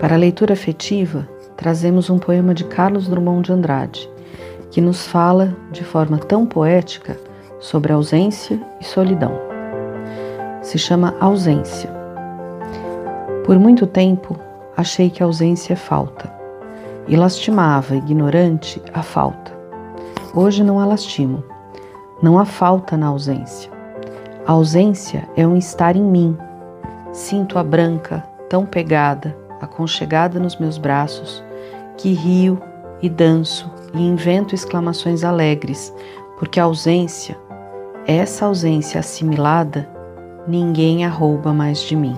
Para a leitura afetiva, trazemos um poema de Carlos Drummond de Andrade, que nos fala de forma tão poética sobre ausência e solidão. Se chama Ausência. Por muito tempo, achei que ausência é falta e lastimava, ignorante, a falta. Hoje não a lastimo. Não há falta na ausência. A ausência é um estar em mim. Sinto a branca, tão pegada, aconchegada nos meus braços, que rio e danço e invento exclamações alegres, porque a ausência, essa ausência assimilada, ninguém a rouba mais de mim.